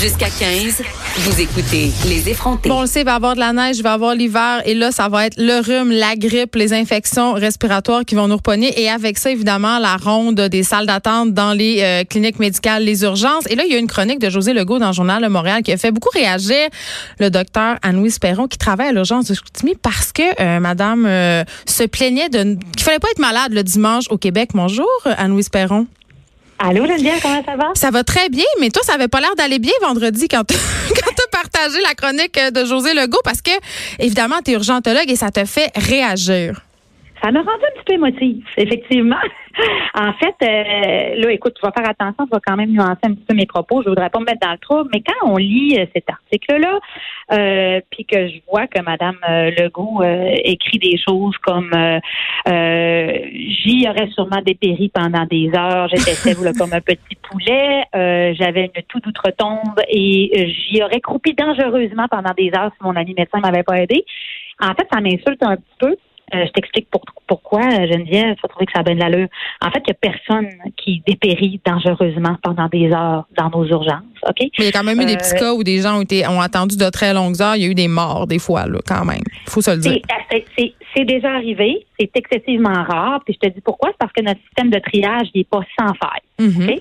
Jusqu'à 15, vous écoutez Les effrontés. Bon, on le sait, il va y avoir de la neige, il va y avoir l'hiver, et là, ça va être le rhume, la grippe, les infections respiratoires qui vont nous repogner. Et avec ça, évidemment, la ronde des salles d'attente dans les euh, cliniques médicales, les urgences. Et là, il y a une chronique de José Legault dans le journal Le Montréal qui a fait beaucoup réagir le docteur Anne-Louise Perron qui travaille à l'urgence de Chicoutimi parce que euh, madame euh, se plaignait de qu'il fallait pas être malade le dimanche au Québec. Bonjour, Anne-Louise Perron. Allô, Geneviève, comment ça va? Ça va très bien, mais toi, ça avait pas l'air d'aller bien vendredi quand tu as partagé la chronique de José Legault parce que, évidemment, tu es urgentologue et ça te fait réagir. Ça m'a rendu un petit peu émotive, effectivement. en fait, euh, là, écoute, tu vas faire attention, tu vas quand même nuancer un petit peu mes propos. Je voudrais pas me mettre dans le trouble, mais quand on lit euh, cet article-là, euh, puis que je vois que Madame Legault écrit des choses comme j'y aurais sûrement dépéri pendant des heures, j'étais faible comme un petit poulet, j'avais une toute outre tombe et j'y aurais croupi dangereusement pendant des heures si mon ami médecin m'avait pas aidé. En fait, ça m'insulte un petit peu euh, je t'explique pourquoi, Geneviève, tu vas trouver que ça a bien de l'allure. En fait, il n'y a personne qui dépérit dangereusement pendant des heures dans nos urgences. OK? Mais il y a quand même eu des petits euh, cas où des gens ont, été, ont attendu de très longues heures. Il y a eu des morts, des fois, là, quand même. Il faut se le dire. C'est déjà arrivé. C'est excessivement rare. Puis je te dis pourquoi? C'est parce que notre système de triage n'est pas sans faille. Mm-hmm.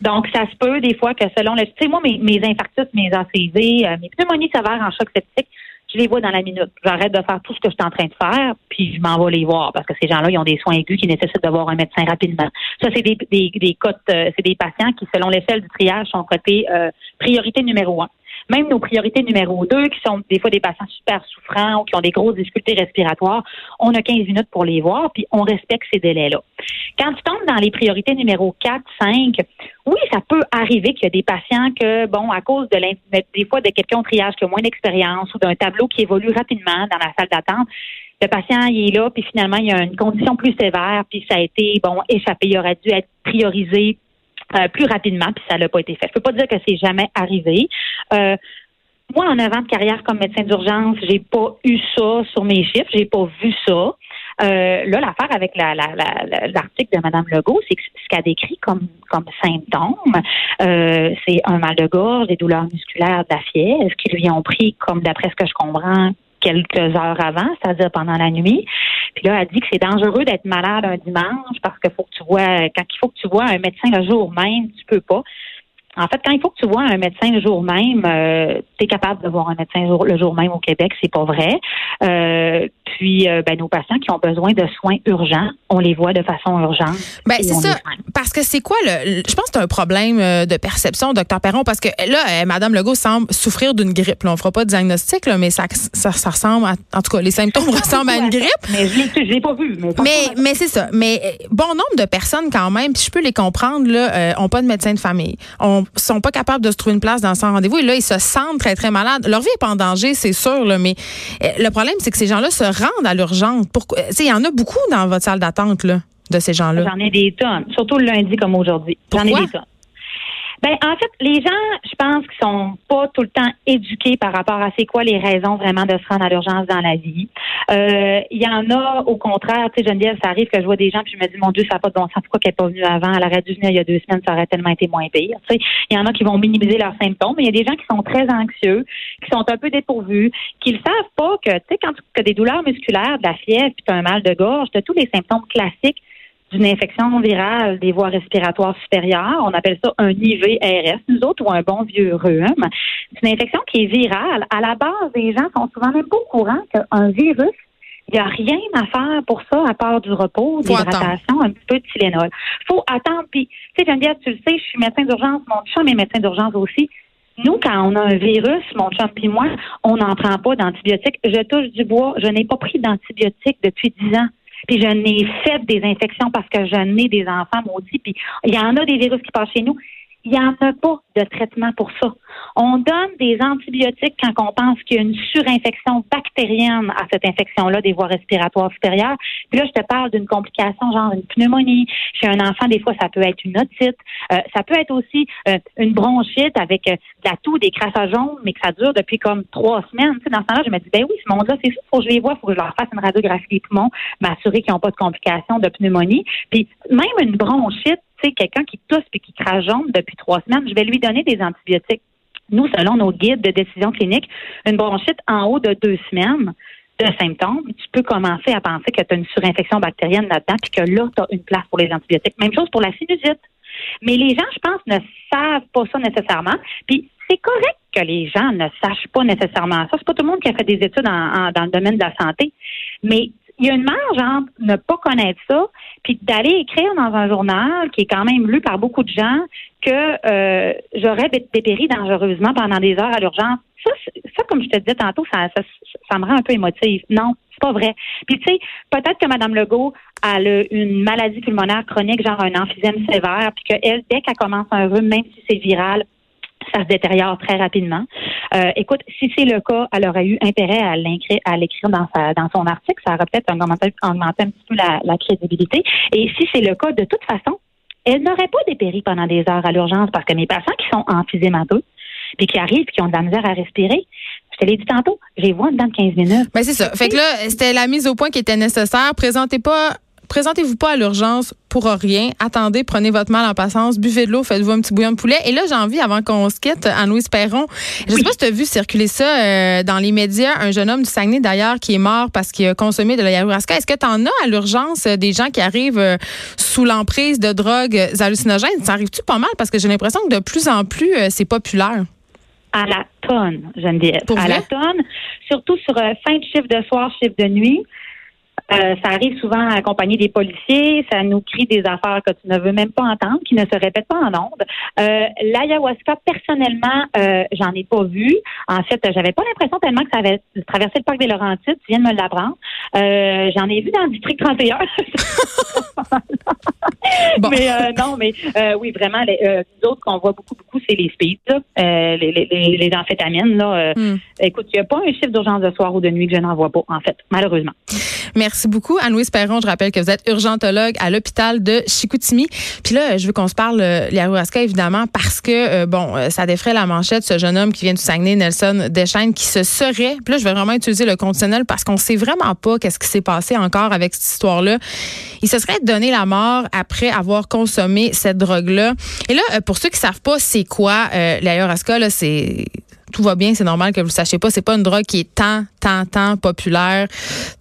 Donc, ça se peut des fois que selon le... Tu sais, moi, mes, mes infarctus, mes ACV, euh, mes pneumonies sévères en choc septique, je les vois dans la minute. J'arrête de faire tout ce que je suis en train de faire, puis je m'en vais les voir parce que ces gens-là, ils ont des soins aigus qui nécessitent de voir un médecin rapidement. Ça, c'est des, des, des cotes, euh, c'est des patients qui, selon l'échelle du triage, sont cotés euh, priorité numéro un. Même nos priorités numéro deux, qui sont des fois des patients super souffrants ou qui ont des grosses difficultés respiratoires, on a 15 minutes pour les voir, puis on respecte ces délais-là. Quand tu tombes dans les priorités numéro 4, 5, oui, ça peut arriver qu'il y a des patients que, bon, à cause de des fois de quelqu'un au triage qui a moins d'expérience ou d'un tableau qui évolue rapidement dans la salle d'attente, le patient il est là, puis finalement, il y a une condition plus sévère, puis ça a été, bon, échappé. Il aurait dû être priorisé euh, plus rapidement, puis ça n'a pas été fait. Je peux pas dire que c'est jamais arrivé. Euh, moi, en avant de carrière comme médecin d'urgence, j'ai pas eu ça sur mes chiffres, j'ai pas vu ça. Euh, là, l'affaire avec l'article de Mme Legault, c'est ce qu'elle décrit comme, comme symptômes, euh, c'est un mal de gorge, des douleurs musculaires, de la fièvre, qui lui ont pris, comme d'après ce que je comprends, quelques heures avant, c'est-à-dire pendant la nuit. Puis là, elle dit que c'est dangereux d'être malade un dimanche parce qu'il faut que tu vois, quand il faut que tu vois un médecin le jour même, tu peux pas. En fait, quand il faut que tu vois un médecin le jour même, euh, tu es capable de voir un médecin le jour même au Québec, c'est pas vrai. Euh, puis, euh, ben, nos patients qui ont besoin de soins urgents, on les voit de façon urgente. Ben, c'est ça. Parce que c'est quoi le. Je pense que c'est un problème de perception, docteur Perron, parce que là, Mme Legault semble souffrir d'une grippe. Là. On fera pas de diagnostic, là, mais ça, ça, ressemble à. En tout cas, les symptômes ressemblent à une grippe. Mais je l'ai pas vu. Mais, mais, c'est ça. Mais bon nombre de personnes, quand même, puis je peux les comprendre, là, ont pas de médecin de famille. On sont pas capables de se trouver une place dans son rendez-vous et là, ils se sentent très, très malades. Leur vie est pas en danger, c'est sûr, là, mais euh, le problème, c'est que ces gens-là se rendent à l'urgence? Pourquoi? Il y en a beaucoup dans votre salle d'attente, là, de ces gens-là. J'en ai des tonnes, surtout le lundi comme aujourd'hui. J'en ai des tonnes. Ben, en fait, les gens, je pense qu'ils sont pas tout le temps éduqués par rapport à c'est quoi les raisons vraiment de se rendre à l'urgence dans la vie. Euh, il y en a, au contraire, tu sais, Geneviève, ça arrive que je vois des gens puis je me dis, mon Dieu, ça n'a pas de bon sens. Pourquoi qu'elle n'est pas venue avant? Elle aurait dû venir il y a deux semaines, ça aurait tellement été moins pire. Tu sais, il y en a qui vont minimiser leurs symptômes, mais il y a des gens qui sont très anxieux, qui sont un peu dépourvus, qui ne savent pas que, tu sais, quand tu as des douleurs musculaires, de la fièvre, puis tu as un mal de gorge, tu as tous les symptômes classiques d'une infection virale des voies respiratoires supérieures. On appelle ça un IVRS, nous autres, ou un bon vieux rhume. C'est une infection qui est virale. À la base, les gens sont souvent même pas au courant qu'un virus, il n'y a rien à faire pour ça à part du repos, l'hydratation, un peu de Tylenol. faut attendre. Puis, tu sais, Geneviève, tu le sais, je suis médecin d'urgence, mon chum est médecin d'urgence aussi. Nous, quand on a un virus, mon chum et moi, on n'en prend pas d'antibiotiques. Je touche du bois. Je n'ai pas pris d'antibiotiques depuis dix ans. Puis je n'ai fait des infections parce que je n'ai des enfants maudits. Puis il y en a des virus qui passent chez nous. Il n'y en a pas de traitement pour ça. On donne des antibiotiques quand on pense qu'il y a une surinfection bactérienne à cette infection-là des voies respiratoires supérieures. Puis là, je te parle d'une complication genre une pneumonie. Chez un enfant, des fois, ça peut être une otite. Euh, ça peut être aussi euh, une bronchite avec euh, de la toux, des crassages jaunes, mais que ça dure depuis comme trois semaines. Tu sais, dans ce temps-là, je me dis, ben oui, ce monde-là, c'est sûr, faut que je les vois, faut que je leur fasse une radiographie des poumons, m'assurer qu'ils n'ont pas de complications de pneumonie. Puis même une bronchite, quelqu'un qui tousse puis qui jaune depuis trois semaines, je vais lui donner des antibiotiques nous, selon nos guides de décision clinique, une bronchite en haut de deux semaines de symptômes, tu peux commencer à penser que tu as une surinfection bactérienne là-dedans, puis que là, tu as une place pour les antibiotiques. Même chose pour la sinusite. Mais les gens, je pense, ne savent pas ça nécessairement. Puis c'est correct que les gens ne sachent pas nécessairement ça. C'est pas tout le monde qui a fait des études dans le domaine de la santé. Mais il y a une marge entre ne pas connaître ça, puis d'aller écrire dans un journal qui est quand même lu par beaucoup de gens que euh, j'aurais dépéri dangereusement pendant des heures à l'urgence. Ça, ça, comme je te disais tantôt, ça, ça, ça me rend un peu émotive. Non, c'est pas vrai. Puis tu sais, peut-être que Mme Legault a une maladie pulmonaire chronique, genre un emphysème sévère, puis qu'elle, dès qu'elle commence un rhume, même si c'est viral, ça se détériore très rapidement. Euh, écoute, si c'est le cas, elle aurait eu intérêt à l'écrire dans, dans son article. Ça aurait peut-être augmenté, un petit peu la, crédibilité. Et si c'est le cas, de toute façon, elle n'aurait pas dépéri pendant des heures à l'urgence parce que mes patients qui sont emphysémateux, puis qui arrivent, qui ont de la misère à respirer, je te l'ai dit tantôt, je les vois dedans de 15 minutes. Ben c'est ça. Fait que là, c'était la mise au point qui était nécessaire. Présentez pas présentez-vous pas à l'urgence pour rien. Attendez, prenez votre mal en patience, buvez de l'eau, faites-vous un petit bouillon de poulet. Et là, j'ai envie, avant qu'on se quitte, Anne-Louise Perron, je sais pas si tu as vu circuler ça euh, dans les médias, un jeune homme du Saguenay d'ailleurs qui est mort parce qu'il a consommé de la ayahuasca. Est-ce que tu en as à l'urgence euh, des gens qui arrivent euh, sous l'emprise de drogues hallucinogènes? Ça arrive-tu pas mal? Parce que j'ai l'impression que de plus en plus, c'est populaire à la tonne, Geneviève. Pour à la tonne, surtout sur fin de chiffre de soir, chiffre de nuit. Euh, ça arrive souvent accompagné des policiers. Ça nous crie des affaires que tu ne veux même pas entendre, qui ne se répètent pas en ondes. Euh, L'ayahuasca, personnellement, euh, j'en ai pas vu. En fait, j'avais pas l'impression tellement que ça avait traversé le parc des Laurentides. Tu viens de me l'apprendre. Euh, j'en ai vu dans le district 31. Mais euh, non, mais oui, vraiment, les, autres qu'on voit beaucoup, beaucoup, c'est les speeds, les, les, les, amphétamines. Là. Hmm. Écoute, il n'y a pas un chiffre d'urgence de soir ou de nuit que je n'en vois pas, en fait, malheureusement. Merci beaucoup, Anne-Louise Perron. Je rappelle que vous êtes urgentologue à l'hôpital de Chicoutimi. Puis là, je veux qu'on se parle euh, l'ayahuasca, évidemment, parce que, euh, bon, euh, ça défrait la manchette, ce jeune homme qui vient du Saguenay, Nelson Deschaines, qui se serait, puis là, je vais vraiment utiliser le conditionnel parce qu'on sait vraiment pas qu'est-ce qui s'est passé encore avec cette histoire-là. Il se serait donné la mort après avoir consommé cette drogue-là. Et là, pour ceux qui savent pas c'est quoi l'ayahuasca, là, c'est tout va bien, c'est normal que vous le sachiez pas. C'est pas une drogue qui est tant, tant, tant populaire,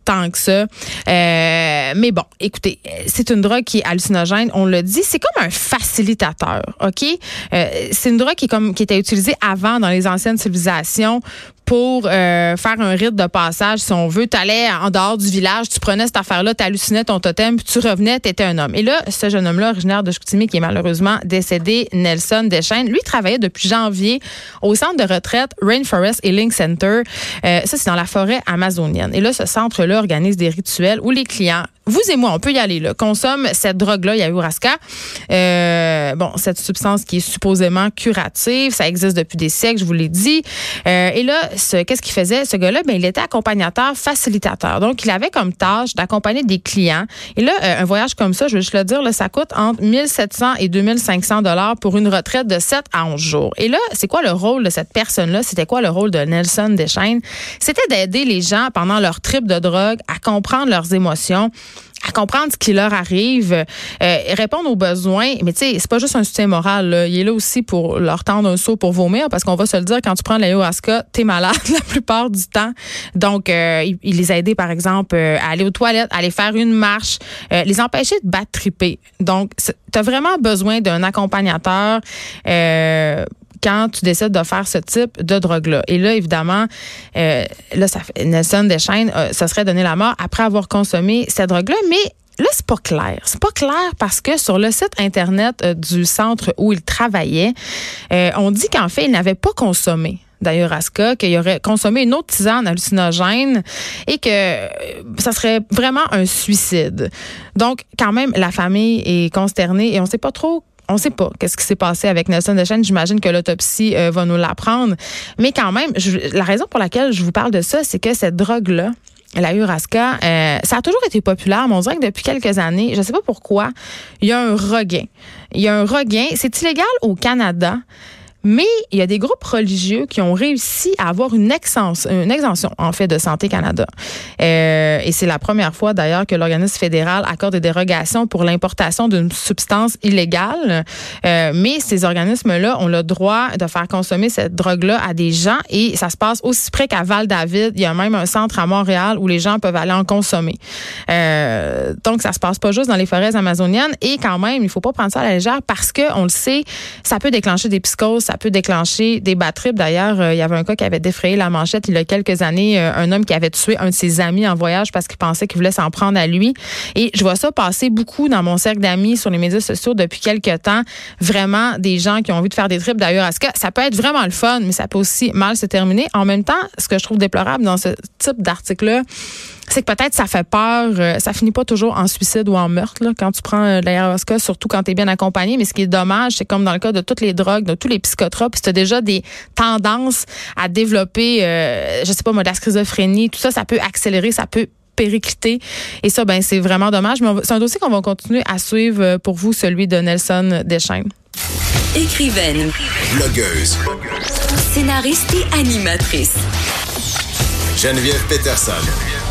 tant que ça. Euh, mais bon, écoutez, c'est une drogue qui est hallucinogène. On l'a dit, c'est comme un facilitateur, ok? Euh, C'est une drogue qui est comme qui était utilisée avant dans les anciennes civilisations pour euh, faire un rite de passage, si on veut. Tu allais en dehors du village, tu prenais cette affaire-là, tu hallucinais ton totem, puis tu revenais, tu étais un homme. Et là, ce jeune homme-là, originaire de Chicoutimi, qui est malheureusement décédé, Nelson Deschaines, lui travaillait depuis janvier au centre de retraite Rainforest Healing Center. Euh, ça, c'est dans la forêt amazonienne. Et là, ce centre-là organise des rituels où les clients vous et moi, on peut y aller, là, consomme cette drogue-là, ayahuasca. Euh, bon, cette substance qui est supposément curative, ça existe depuis des siècles, je vous l'ai dit. Euh, et là, qu'est-ce qu'il faisait? Ce gars-là, ben, il était accompagnateur, facilitateur. Donc, il avait comme tâche d'accompagner des clients. Et là, euh, un voyage comme ça, je vais juste le dire, ça coûte entre 1700 et 2500 dollars pour une retraite de 7 à 11 jours. Et là, c'est quoi le rôle de cette personne-là? C'était quoi le rôle de Nelson Deschaines? C'était d'aider les gens pendant leur trip de drogue à comprendre leurs émotions, à comprendre ce qui leur arrive, euh, répondre aux besoins. Mais tu sais, c'est pas juste un soutien moral. Il est là aussi pour leur tendre un saut pour vomir, parce qu'on va se le dire, quand tu prends l'ayahuasca, t'es malade la plupart du temps. Donc, euh, il, les a par exemple, euh, à aller aux toilettes, à aller faire une marche, euh, les empêcher de battre triper. Donc, tu as vraiment besoin d'un accompagnateur quand tu décides de faire ce type de drogue-là. Et là, évidemment, euh, là, ça Nelson Deschaines, euh, ça serait donné la mort après avoir consommé cette drogue-là, mais Là, c'est pas clair. C'est pas clair parce que sur le site internet euh, du centre où il travaillait, on dit qu'en fait, il n'avait pas consommé d'ayahuasca, qu'il aurait consommé une autre tisane hallucinogène et que ça serait vraiment un suicide. Donc, quand même, la famille est consternée et on sait pas trop on ne sait pas qu'est-ce qui s'est passé avec Nelson Deschênes. J'imagine que l'autopsie euh, va nous l'apprendre. Mais quand même, la raison pour laquelle je vous parle de ça, c'est que cette drogue-là, la Urasca, euh, ça a toujours été populaire, mais on dirait que depuis quelques années, je ne sais pas pourquoi, il y a un regain. Il y a un regain. C'est illégal au Canada. Mais il y a des groupes religieux qui ont réussi à avoir une, extension, une exemption, en fait, de Santé Canada. Euh, et c'est la première fois, d'ailleurs, que l'organisme fédéral accorde des dérogations pour l'importation d'une substance illégale. Euh, mais ces organismes-là ont le droit de faire consommer cette drogue-là à des gens et ça se passe aussi près qu'à Val-David. Il y a même un centre à Montréal où les gens peuvent aller en consommer. Euh, donc, ça se passe pas juste dans les forêts amazoniennes. Et quand même, il faut pas prendre ça à la légère parce que, on le sait, ça peut déclencher des psychoses ça peut déclencher des bad D'ailleurs, euh, il y avait un cas qui avait défrayé la manchette il y a quelques années, euh, un homme qui avait tué un de ses amis en voyage parce qu'il pensait qu'il voulait s'en prendre à lui. Et je vois ça passer beaucoup dans mon cercle d'amis sur les médias sociaux depuis quelques temps. Vraiment, des gens qui ont envie de faire des trips. D'ailleurs, à ce cas, ça peut être vraiment le fun, mais ça peut aussi mal se terminer. En même temps, ce que je trouve déplorable dans ce type d'article-là, c'est que peut-être ça fait peur. Euh, ça finit pas toujours en suicide ou en meurtre là, quand tu prends euh, l'ayahuasca, surtout quand tu es bien accompagné. Mais ce qui est dommage, c'est comme dans le cas de toutes les drogues, de tous les psychotropes, si tu as déjà des tendances à développer, euh, je sais pas moi, de la schizophrénie, tout ça, ça peut accélérer, ça peut péricliter. Et ça, ben c'est vraiment dommage. Mais c'est un dossier qu'on va continuer à suivre euh, pour vous, celui de Nelson Deschaines. Écrivaine. Blogueuse. Scénariste et animatrice. Geneviève Peterson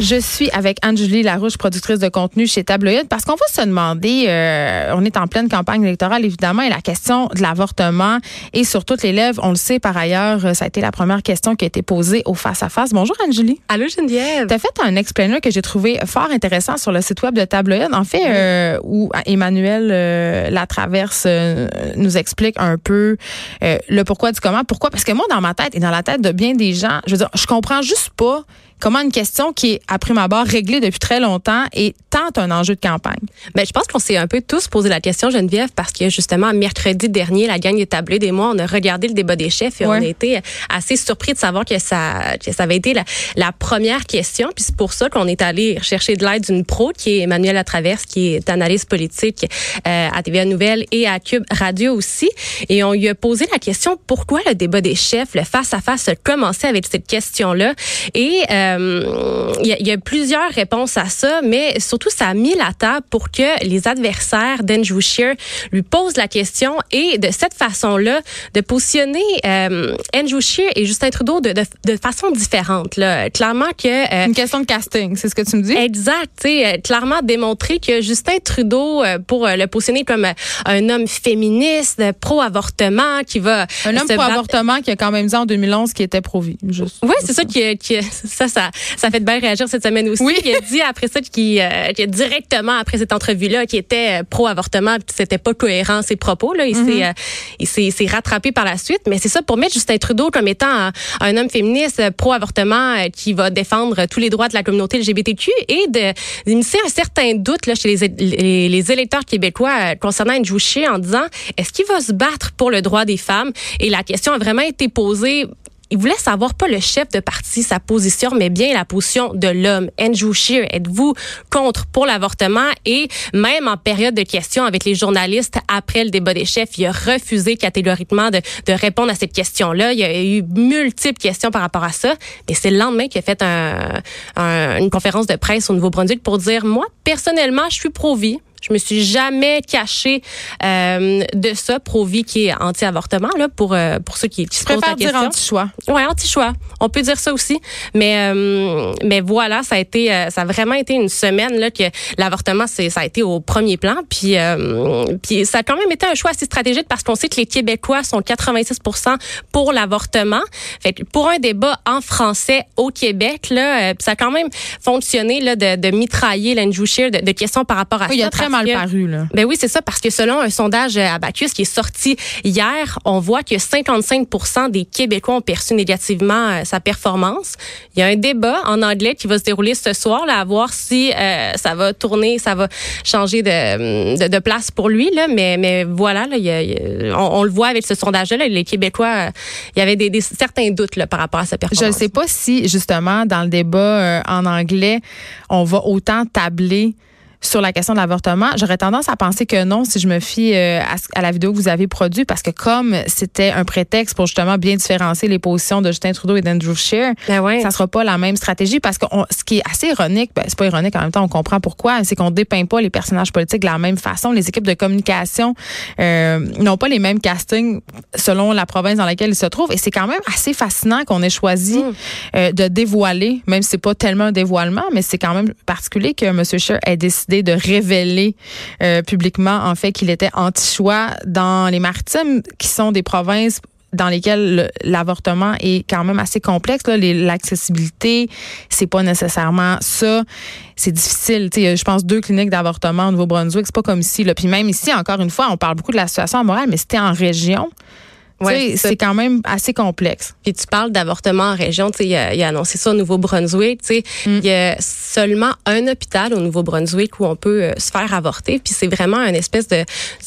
Je suis avec Anne-Julie Larouche, productrice de contenu chez Tabloïd, parce qu'on va se demander, euh, on est en pleine campagne électorale évidemment, et la question de l'avortement est sur toutes les lèvres. On le sait par ailleurs, ça a été la première question qui a été posée au face-à-face. Bonjour Anne-Julie. Allô Geneviève. Tu as fait un explainer que j'ai trouvé fort intéressant sur le site web de Tabloïd, en fait, euh, où Emmanuel euh, Latraverse euh, nous explique un peu le pourquoi du comment. Pourquoi? Parce que moi, dans ma tête et dans la tête de bien des gens, je veux dire, je comprends juste pas comment une question qui est, à prime abord, réglée depuis très longtemps est tant un enjeu de campagne? Ben, je pense qu'on s'est un peu tous posé la question, Geneviève, parce que justement, mercredi dernier, la gang des tablés des mois, on a regardé le débat des chefs et on a été assez surpris de savoir que ça, que ça avait été la, la première question. Puis c'est pour ça qu'on est allé chercher de l'aide d'une pro qui est Emmanuel Latraverse, qui est analyste politique euh, à TVA Nouvelle et à Cube Radio aussi. Et on lui a posé la question pourquoi le débat des chefs, le face-à-face, a commencé avec cette question-là? Et euh, euh, il y, a plusieurs réponses à ça, mais surtout, ça a mis la table pour que les adversaires d'Andrew Scheer lui posent la question et de cette façon-là, de positionner euh, Andrew Scheer et Justin Trudeau de, de, de façon différente. Là. Clairement que... Euh, Une question de casting, c'est ce que tu me dis? Exact. Euh, clairement démontrer que Justin Trudeau, pour le positionner comme un homme féministe, pro-avortement, qui va... Un homme pro-avortement qui a quand même dit en 2011 qu'il était pro-vie. Oui, c'est ça qui, qui ça, ça, ça fait de bien réagir cette semaine aussi. Oui. Il a dit après ça qu'il euh, directement après cette entrevue-là qu'il était euh, pro-avortement, c'était pas cohérent ses propos. Là, il s'est mm-hmm. euh, s'est rattrapé par la suite. Mais c'est ça pour mettre Justin Trudeau comme étant un, homme féministe pro-avortement qui va défendre tous les droits de la communauté LGBTQ et d'initier un certain doute là chez les, les, électeurs québécois concernant Shea en disant est-ce qu'il va se battre pour le droit des femmes? Et la question a vraiment été posée il voulait savoir pas le chef de parti, sa position, mais bien la position de l'homme. Andrew Scheer, êtes-vous contre pour l'avortement? Et même en période de questions avec les journalistes après le débat des chefs, il a refusé catégoriquement de, de répondre à cette question-là. Il y a eu multiples questions par rapport à ça. Mais c'est le lendemain qu'il a fait un, une conférence de presse au Nouveau-Brunswick pour dire, moi, personnellement, je suis pro-vie. Je me suis jamais cachée euh, de ça, Provi qui est anti-avortement là pour euh, pour ceux qui, qui se posent la dire anti-choix. Ouais, anti-choix. On peut dire ça aussi, mais euh, mais voilà, ça a été euh, ça a vraiment été une semaine là que l'avortement c'est ça a été au premier plan, puis euh, puis ça a quand même été un choix assez stratégique parce qu'on sait que les Québécois sont 86% pour l'avortement. Fait que pour un débat en français au Québec là, ça a quand même fonctionné là de, de mitrailler l'Andrew de, de questions par rapport à ça. Très mal paru là. Ben oui, c'est ça parce que selon un sondage Abacus qui est sorti hier, on voit que 55% des Québécois ont perçu négativement euh, sa performance. Il y a un débat en anglais qui va se dérouler ce soir là, à voir si euh, ça va tourner, ça va changer de, de, place pour lui là. Mais mais voilà, là, on, le voit avec ce sondage là, les Québécois, euh, il y avait des, certains doutes là, par rapport à sa performance. Je ne sais pas si justement dans le débat en anglais, on va autant tabler sur la question de l'avortement. J'aurais tendance à penser que non si je me fie euh, à, la vidéo que vous avez produite parce que comme c'était un prétexte pour justement bien différencier les positions de Justin Trudeau et d'Andrew Scheer, ben ouais. ça sera pas la même stratégie parce que ce qui est assez ironique, ben, c'est pas ironique en même temps, on comprend pourquoi, c'est qu'on dépeint pas les personnages politiques de la même façon. Les équipes de communication euh, n'ont pas les mêmes castings selon la province dans laquelle ils se trouvent et c'est quand même assez fascinant qu'on ait choisi mm. euh, de dévoiler, même si c'est pas tellement un dévoilement, mais c'est quand même particulier que M. Scheer ait décidé de révéler euh, publiquement en fait qu'il était anti-choix dans les Maritimes, qui sont des provinces dans lesquelles l'avortement est quand même assez complexe. L'accessibilité, c'est pas nécessairement ça. C'est difficile. je pense deux cliniques d'avortement au Nouveau-Brunswick, c'est pas comme ici. Là. Puis même ici, encore une fois, on parle beaucoup de la situation morale, mais c'était en région. Ouais, c'est quand même assez complexe. Puis tu parles d'avortement en région, tu sais, il, a, annoncé ça au Nouveau-Brunswick, tu sais, mm. il y a seulement un hôpital au Nouveau-Brunswick où on peut euh, se faire avorter, puis c'est vraiment une espèce de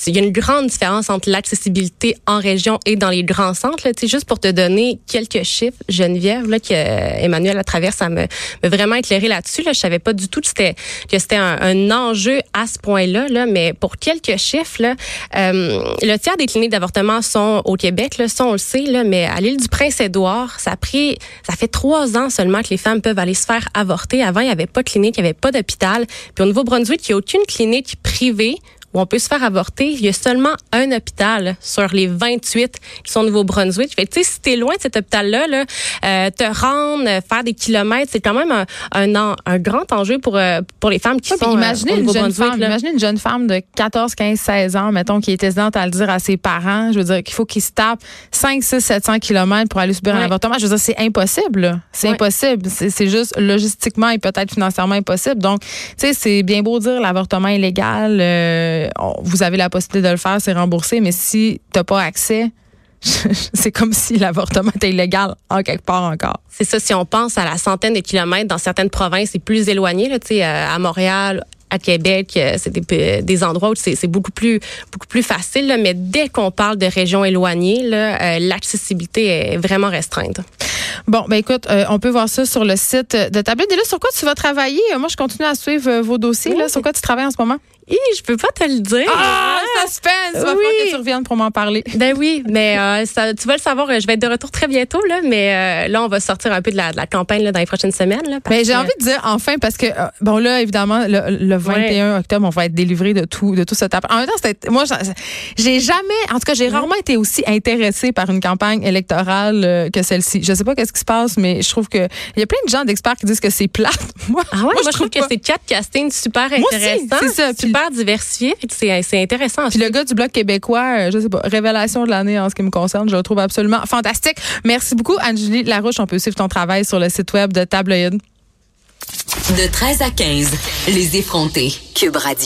il y a une grande différence entre l'accessibilité en région et dans les grands centres, tu sais, juste pour te donner quelques chiffres, Geneviève là que euh, Emmanuel à travers ça me, me vraiment éclairé là-dessus là, je savais pas du tout que c'était que c'était un, enjeu à ce point-là là, mais pour quelques chiffres là, euh, le tiers des cliniques d'avortement sont au Québec le son, on le sait, là, mais à l'île du Prince-Édouard, ça ça fait trois ans seulement que les femmes peuvent aller se faire avorter. Avant, il n'y avait pas de clinique, il n'y avait pas d'hôpital. Puis au Nouveau-Brunswick, il n'y a aucune clinique privée où on peut se faire avorter. Il y a seulement un hôpital sur les 28 qui sont au Nouveau-Brunswick. Fait tu sais, si t'es loin de cet hôpital-là, là, euh, te rendre, faire des kilomètres, c'est quand même un, un, un, grand enjeu pour, euh, pour les femmes qui sont euh, imaginez une jeune femme, Imaginez une jeune femme de 14, 15, 16 ans, mettons, qui est hésitante à le dire à ses parents. Je veux dire qu'il faut qu'il se tape 5, 6, 700 kilomètres pour aller subir un avortement. Je veux dire, c'est impossible. C'est impossible. C'est juste logistiquement et peut-être financièrement impossible. Donc, tu sais, c'est bien beau dire l'avortement illégal. Euh, vous avez la possibilité de le faire, c'est remboursé, mais si tu n'as pas accès, c'est comme si l'avortement était illégal en quelque part encore. C'est ça, si on pense à la centaine de kilomètres dans certaines provinces, c'est plus éloigné, là, euh, à Montréal, à Québec, euh, c'est des, endroits où c'est beaucoup plus beaucoup plus facile. mais dès qu'on parle de régions éloignées, euh, l'accessibilité est vraiment restreinte. Bon, ben écoute, on peut voir ça sur le site de Tablette. Et là, sur quoi tu vas travailler? Moi, je continue à suivre vos dossiers. Là. Sur quoi tu travailles en ce moment? Je peux pas te le dire. Ah, suspense! Il va falloir que tu reviennes pour m'en parler. Ben oui, mais euh, ça, tu vas le savoir, je vais être de retour très bientôt, là, mais euh, là, on va sortir un peu de la, de la campagne là, dans les prochaines semaines. Là, mais j'ai envie de dire enfin, parce que, euh, bon, là, évidemment, le, 21 octobre, on va être délivré de tout, de tout ce tape. En même temps, moi, j'ai jamais, en tout cas, j'ai rarement été aussi intéressée par une campagne électorale que celle-ci. Je sais pas qu'est-ce qui se passe, mais je trouve que il y a plein de gens d'experts qui disent que c'est plate. Moi, ah ouais, moi, je, trouve, que c'est quatre castings super intéressants. C'est ça. Super diversifié. C'est intéressant. Puis le gars du Bloc québécois, euh, je sais pas, révélation de l'année en ce qui me concerne, je le trouve absolument fantastique. Merci beaucoup, Angélie Larouche. On peut suivre ton travail sur le site web de Tabloïd. De 13 à 15, les effrontés. Cube Radio.